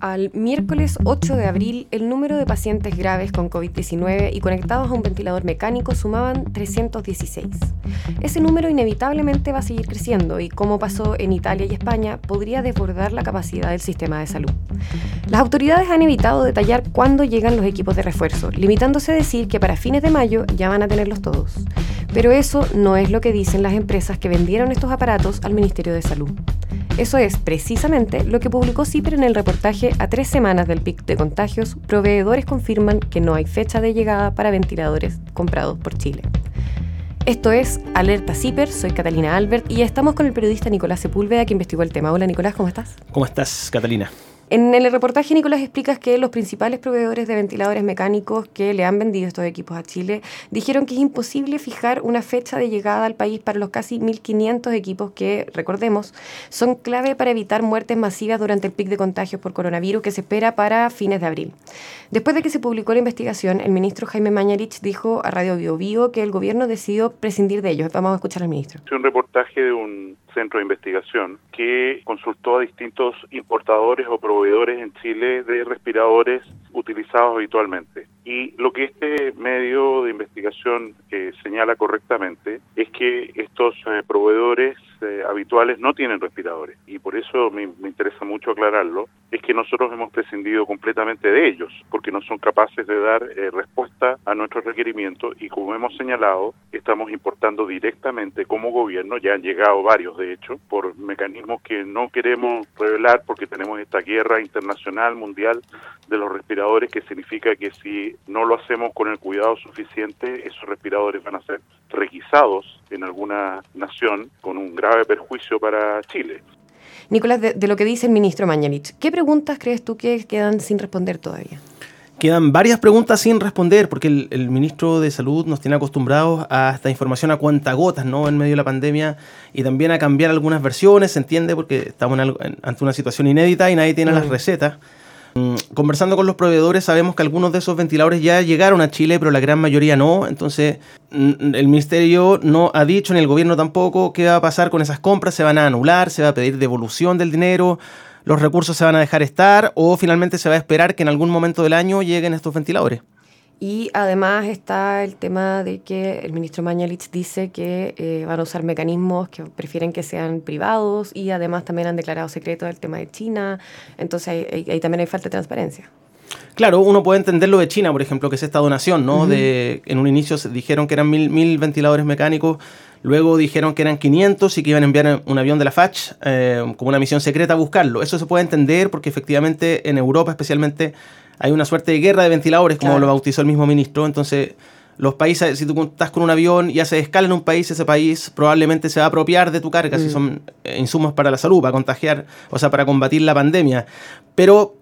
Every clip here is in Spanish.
Al miércoles 8 de abril, el número de pacientes graves con COVID-19 y conectados a un ventilador mecánico sumaban 316. Ese número inevitablemente va a seguir creciendo y, como pasó en Italia y España, podría desbordar la capacidad del sistema de salud. Las autoridades han evitado detallar cuándo llegan los equipos de refuerzo, limitándose a decir que para fines de mayo ya van a tenerlos todos. Pero eso no es lo que dicen las empresas que vendieron estos aparatos al Ministerio de Salud. Eso es precisamente lo que publicó CIPER en el reportaje a tres semanas del pic de contagios. Proveedores confirman que no hay fecha de llegada para ventiladores comprados por Chile. Esto es Alerta CIPER, soy Catalina Albert y estamos con el periodista Nicolás Sepúlveda que investigó el tema. Hola Nicolás, ¿cómo estás? ¿Cómo estás, Catalina? En el reportaje, Nicolás, explicas que los principales proveedores de ventiladores mecánicos que le han vendido estos equipos a Chile dijeron que es imposible fijar una fecha de llegada al país para los casi 1.500 equipos que, recordemos, son clave para evitar muertes masivas durante el pic de contagios por coronavirus que se espera para fines de abril. Después de que se publicó la investigación, el ministro Jaime Mañarich dijo a Radio Bio, Bio que el gobierno decidió prescindir de ellos. Vamos a escuchar al ministro. Es un reportaje de un centro de investigación que consultó a distintos importadores o proveedores en Chile de respiradores utilizados habitualmente. Y lo que este medio de investigación eh, señala correctamente es que estos eh, proveedores eh, habituales no tienen respiradores y por eso me, interesa mucho aclararlo, es que nosotros hemos prescindido completamente de ellos porque no son capaces de dar eh, respuesta a nuestros requerimientos y como hemos señalado, estamos importando directamente como gobierno, ya han llegado varios de hecho, por mecanismos que no queremos revelar porque tenemos esta guerra internacional, mundial de los respiradores que significa que si no lo hacemos con el cuidado suficiente, esos respiradores van a ser requisados en alguna nación con un grave perjuicio para Chile. Nicolás, de, lo que dice el ministro Mañalich, ¿qué preguntas crees tú que quedan sin responder todavía? Quedan varias preguntas sin responder porque el, ministro de Salud nos tiene acostumbrados a esta información a cuentagotas, ¿no? En medio de la pandemia y también a cambiar algunas versiones, se entiende, porque estamos ante una situación inédita y nadie tiene las recetas. Mm, conversando con los proveedores sabemos que algunos de esos ventiladores ya llegaron a Chile, pero la gran mayoría no. Entonces, mm, el ministerio no ha dicho, ni el gobierno tampoco, qué va a pasar con esas compras. ¿Se van a anular? ¿Se va a pedir devolución del dinero? ¿Los recursos se van a dejar estar? ¿O finalmente se va a esperar que en algún momento del año lleguen estos ventiladores? Y además está el tema de que el ministro Mañalich dice que eh, van a usar mecanismos que prefieren que sean privados y además también han declarado secreto el tema de China. Entonces ahí, también hay falta de transparencia. Claro, uno puede entender lo de China, por ejemplo, que es esta donación, ¿no? de, en un inicio dijeron que eran mil, mil, ventiladores mecánicos, luego dijeron que eran 500 y que iban a enviar un avión de la FACH eh, como una misión secreta a buscarlo. Eso se puede entender porque efectivamente en Europa especialmente hay una suerte de guerra de ventiladores, como lo bautizó el mismo ministro. Entonces, los países, si tú estás con un avión y haces escala en un país, ese país probablemente se va a apropiar de tu carga, si mm. son eh, insumos para la salud, para contagiar, o sea, para combatir la pandemia. Pero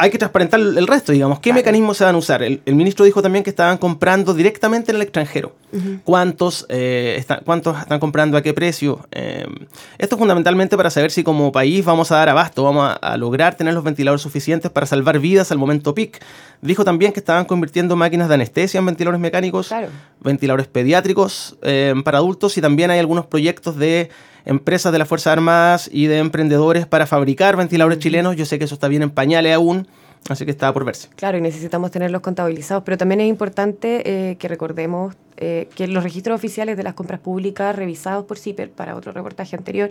hay que transparentar el resto, digamos. ¿Qué mecanismos se van a usar? El, ministro dijo también que estaban comprando directamente en el extranjero. ¿Cuántos, eh, ¿Cuántos están comprando a qué precio? Eh, esto es fundamentalmente para saber si como país vamos a dar abasto, vamos a, lograr tener los ventiladores suficientes para salvar vidas al momento peak. Dijo también que estaban convirtiendo máquinas de anestesia en ventiladores mecánicos, ventiladores pediátricos eh, para adultos y también hay algunos proyectos de empresas de las Fuerzas Armadas y de emprendedores para fabricar ventiladores chilenos. Yo sé que eso está bien en pañales aún, así que está por verse. Claro, y necesitamos tenerlos contabilizados, pero también es importante eh, que recordemos eh, que los registros oficiales de las compras públicas revisados por CIPER para otro reportaje anterior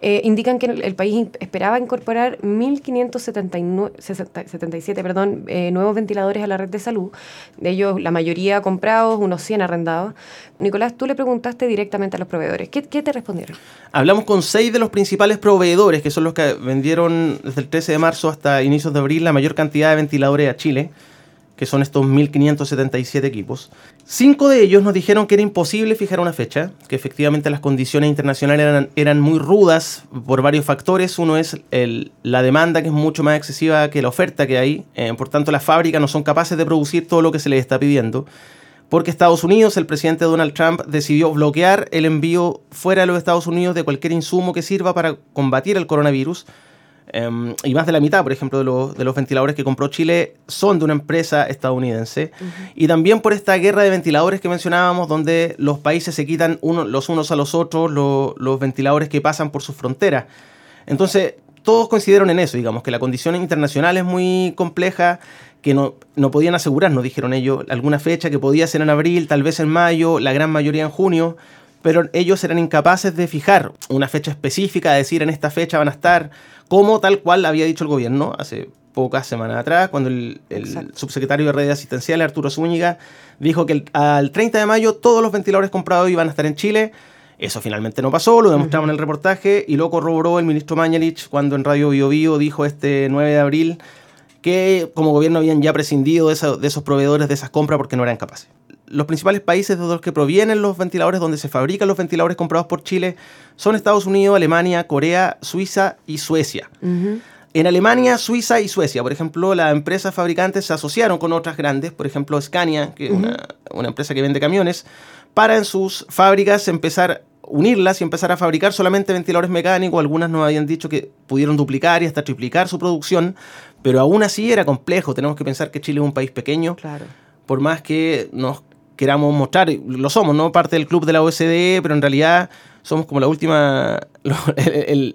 eh, indican que el, país esperaba incorporar 1.577 perdón, eh, nuevos ventiladores a la red de salud, de ellos la mayoría comprados, unos 100 arrendados. Nicolás, tú le preguntaste directamente a los proveedores. ¿Qué, qué te respondieron? Hablamos con seis de los principales proveedores, que son los que vendieron desde el 13 de marzo hasta inicios de abril la mayor cantidad de ventiladores a Chile que son estos 1.577 equipos. Cinco de ellos nos dijeron que era imposible fijar una fecha, que efectivamente las condiciones internacionales eran, muy rudas por varios factores. Uno es la demanda, que es mucho más excesiva que la oferta que hay. Eh, por tanto, las fábricas no son capaces de producir todo lo que se les está pidiendo. Porque Estados Unidos, el presidente Donald Trump, decidió bloquear el envío fuera de los Estados Unidos de cualquier insumo que sirva para combatir el coronavirus Em, y más de la mitad, por ejemplo, de los, de los, ventiladores que compró Chile son de una empresa estadounidense. Y también por esta guerra de ventiladores que mencionábamos, donde los países se quitan uno, los unos a los otros los ventiladores que pasan por sus fronteras. Entonces, todos coincidieron en eso, digamos, que la condición internacional es muy compleja, que no, no podían asegurar, nos dijeron ellos, alguna fecha que podía ser en abril, tal vez en mayo, la gran mayoría en junio, pero ellos eran incapaces de fijar una fecha específica, de decir en esta fecha van a estar, como tal cual había dicho el gobierno hace pocas semanas atrás, cuando el, subsecretario de redes asistenciales, Arturo Zúñiga, dijo que al 30 de mayo todos los ventiladores comprados iban a estar en Chile. Eso finalmente no pasó, lo demostramos en el reportaje y lo corroboró el ministro Mañalich cuando en Radio Bio, Bio dijo este 9 de abril que como gobierno habían ya prescindido de, de esos proveedores de esas compras porque no eran capaces. Los principales países de los que provienen los ventiladores, donde se fabrican los ventiladores comprados por Chile, son Estados Unidos, Alemania, Corea, Suiza y Suecia. En Alemania, Suiza y Suecia, por ejemplo, las empresas fabricantes se asociaron con otras grandes, por ejemplo Scania, que es una, una, empresa que vende camiones, para en sus fábricas empezar unirlas y empezar a fabricar solamente ventiladores mecánicos. Algunas nos habían dicho que pudieron duplicar y hasta triplicar su producción, pero aún así era complejo. Tenemos que pensar que Chile es un país pequeño. Claro. Por más que nos queramos mostrar, lo somos, ¿no? Parte del club de la OSDE, pero en realidad somos como la última,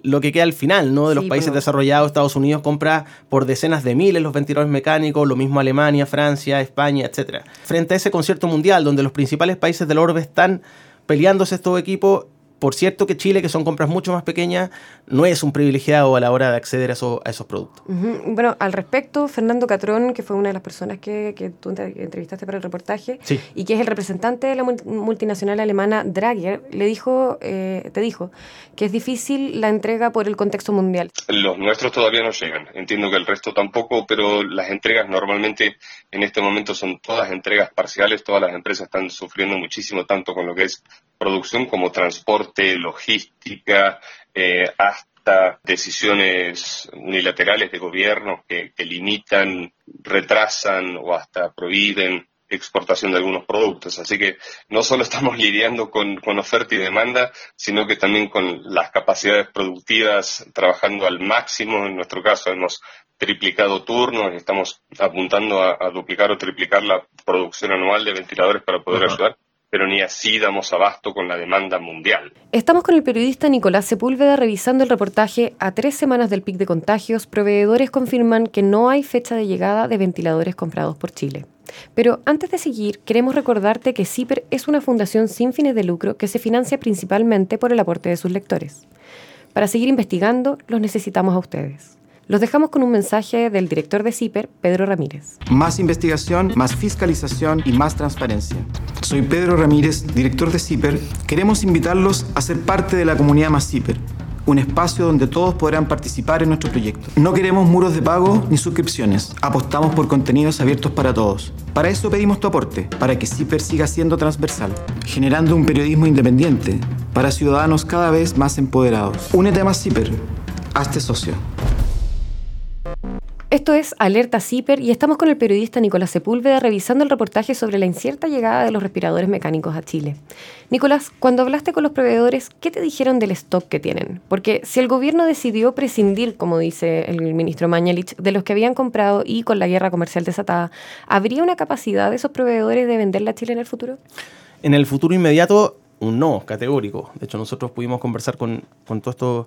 lo, que queda al final, ¿no? De los países desarrollados, Estados Unidos compra por decenas de miles los ventiladores mecánicos, lo mismo Alemania, Francia, España, etc. Frente a ese concierto mundial, donde los principales países del orbe están peleándose estos equipos, por cierto que Chile, que son compras mucho más pequeñas, no es un privilegiado a la hora de acceder a, a esos productos. Bueno, al respecto, Fernando Catrón, que fue una de las personas que, que tú entrevistaste para el reportaje, y que es el representante de la multinacional alemana Drager, le dijo, eh, te dijo que es difícil la entrega por el contexto mundial. Los nuestros todavía no llegan. Entiendo que el resto tampoco, pero las entregas normalmente en este momento son todas entregas parciales. Todas las empresas están sufriendo muchísimo, tanto con lo que es producción como transporte, logística, eh, hasta decisiones unilaterales de gobierno que, limitan, retrasan o hasta prohíben exportación de algunos productos. Así que no solo estamos lidiando con, oferta y demanda, sino que también con las capacidades productivas trabajando al máximo. En nuestro caso hemos triplicado turnos, estamos apuntando a, duplicar o triplicar la producción anual de ventiladores para poder ayudar pero ni así damos abasto con la demanda mundial. Estamos con el periodista Nicolás Sepúlveda revisando el reportaje A tres semanas del pic de contagios, proveedores confirman que no hay fecha de llegada de ventiladores comprados por Chile. Pero antes de seguir, queremos recordarte que CIPER es una fundación sin fines de lucro que se financia principalmente por el aporte de sus lectores. Para seguir investigando, los necesitamos a ustedes. Los dejamos con un mensaje del director de CIPER, Pedro Ramírez. Más investigación, más fiscalización y más transparencia. Soy Pedro Ramírez, director de CIPER. Queremos invitarlos a ser parte de la comunidad Más CIPER, un espacio donde todos podrán participar en nuestro proyecto. No queremos muros de pago ni suscripciones. Apostamos por contenidos abiertos para todos. Para eso pedimos tu aporte, para que CIPER siga siendo transversal, generando un periodismo independiente para ciudadanos cada vez más empoderados. Únete a Más CIPER. Hazte socio. Esto es Alerta CIPER y estamos con el periodista Nicolás Sepúlveda revisando el reportaje sobre la incierta llegada de los respiradores mecánicos a Chile. Nicolás, cuando hablaste con los proveedores, ¿qué te dijeron del stock que tienen? Porque si el gobierno decidió prescindir, como dice el ministro Mañalich, de los que habían comprado y con la guerra comercial desatada, ¿habría una capacidad de esos proveedores de venderla a Chile en el futuro? En el futuro inmediato un no categórico. De hecho, nosotros pudimos conversar con, con todos estos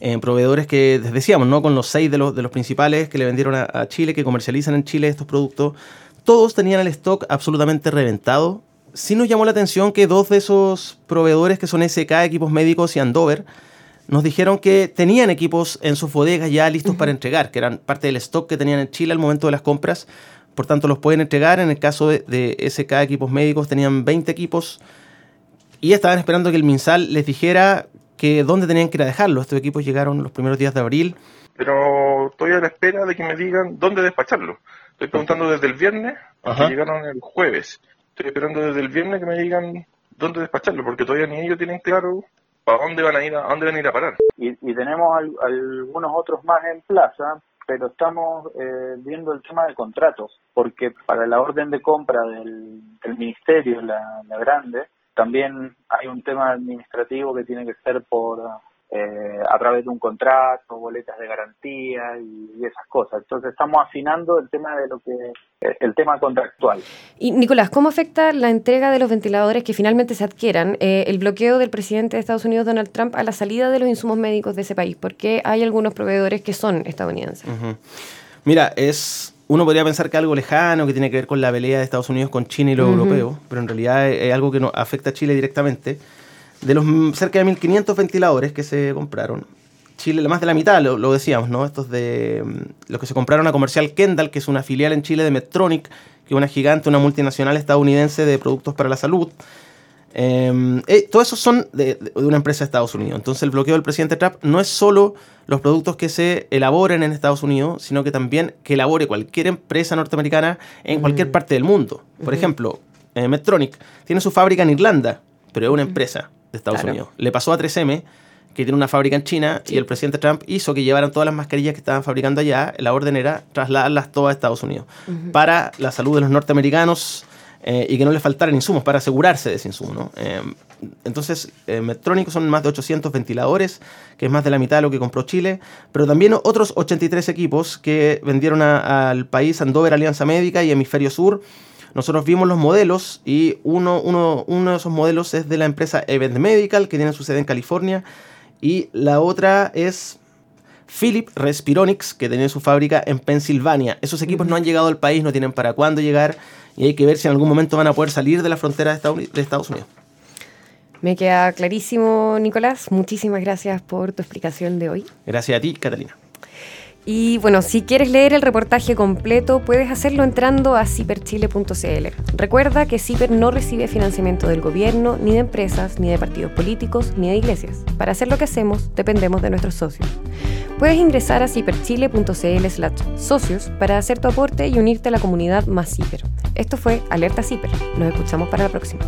eh, proveedores que decíamos, ¿no? Con los seis de los, de los principales que le vendieron a, Chile, que comercializan en Chile estos productos. Todos tenían el stock absolutamente reventado. Sí nos llamó la atención que dos de esos proveedores, que son SK, Equipos Médicos y Andover, nos dijeron que tenían equipos en sus bodegas ya listos para entregar, que eran parte del stock que tenían en Chile al momento de las compras. Por tanto, los pueden entregar. En el caso de, de SK Equipos Médicos, tenían 20 equipos y estaban esperando que el MinSal les dijera que dónde tenían que ir a dejarlo. Estos equipos llegaron los primeros días de abril. Pero estoy a la espera de que me digan dónde despacharlo. Estoy preguntando desde el viernes, que llegaron el jueves. Estoy esperando desde el viernes que me digan dónde despacharlo, porque todavía ni ellos tienen claro para dónde van a ir a, dónde van a ir a parar. Y, tenemos algunos otros más en plaza, pero estamos eh, viendo el tema de contratos, porque para la orden de compra del, ministerio, la grande, también hay un tema administrativo que tiene que ser por, eh, a través de un contrato, boletas de garantía y, esas cosas. Entonces estamos afinando el tema de lo que eh, el tema contractual. Y Nicolás, ¿cómo afecta la entrega de los ventiladores que finalmente se adquieran eh, el bloqueo del presidente de Estados Unidos Donald Trump a la salida de los insumos médicos de ese país? Porque hay algunos proveedores que son estadounidenses. Mira, es uno podría pensar que algo lejano, que tiene que ver con la pelea de Estados Unidos con China y los europeos, pero en realidad es, algo que no afecta a Chile directamente. De los cerca de 1.500 ventiladores que se compraron, Chile, más de la mitad, lo, decíamos, ¿no? Estos de mm, los que se compraron a Comercial Kendall, que es una filial en Chile de Medtronic, que es una gigante, una multinacional estadounidense de productos para la salud. Em, eh, todos esos son de, de, una empresa de Estados Unidos. Entonces el bloqueo del presidente Trump no es solo los productos que se elaboren en Estados Unidos, sino que también que elabore cualquier empresa norteamericana en cualquier parte del mundo. Por ejemplo, eh, Medtronic tiene su fábrica en Irlanda, pero es una empresa de Estados Unidos. Le pasó a 3M, que tiene una fábrica en China, y el presidente Trump hizo que llevaran todas las mascarillas que estaban fabricando allá. La orden era trasladarlas todas a Estados Unidos. Para la salud de los norteamericanos eh, y que no les faltaran insumos, para asegurarse de ese insumo. ¿no? Eh, entonces, eh, Medtronic son más de 800 ventiladores, que es más de la mitad de lo que compró Chile, pero también otros 83 equipos que vendieron al país Andover Alianza Médica y Hemisferio Sur nosotros vimos los modelos y uno, uno, uno de esos modelos es de la empresa Event Medical, que tiene su sede en California, y la otra es Philip Respironics, que tiene su fábrica en Pensilvania. Esos equipos no han llegado al país, no tienen para cuándo llegar, y hay que ver si en algún momento van a poder salir de la frontera de Estados Unidos. Me queda clarísimo, Nicolás. Muchísimas gracias por tu explicación de hoy. Gracias a ti, Catalina. Y bueno, si quieres leer el reportaje completo, puedes hacerlo entrando a ciperchile.cl. Recuerda que Ciper no recibe financiamiento del gobierno, ni de empresas, ni de partidos políticos, ni de iglesias. Para hacer lo que hacemos, dependemos de nuestros socios. Puedes ingresar a ciperchile.cl slash socios para hacer tu aporte y unirte a la comunidad más Ciper. Esto fue Alerta Ciper. Nos escuchamos para la próxima.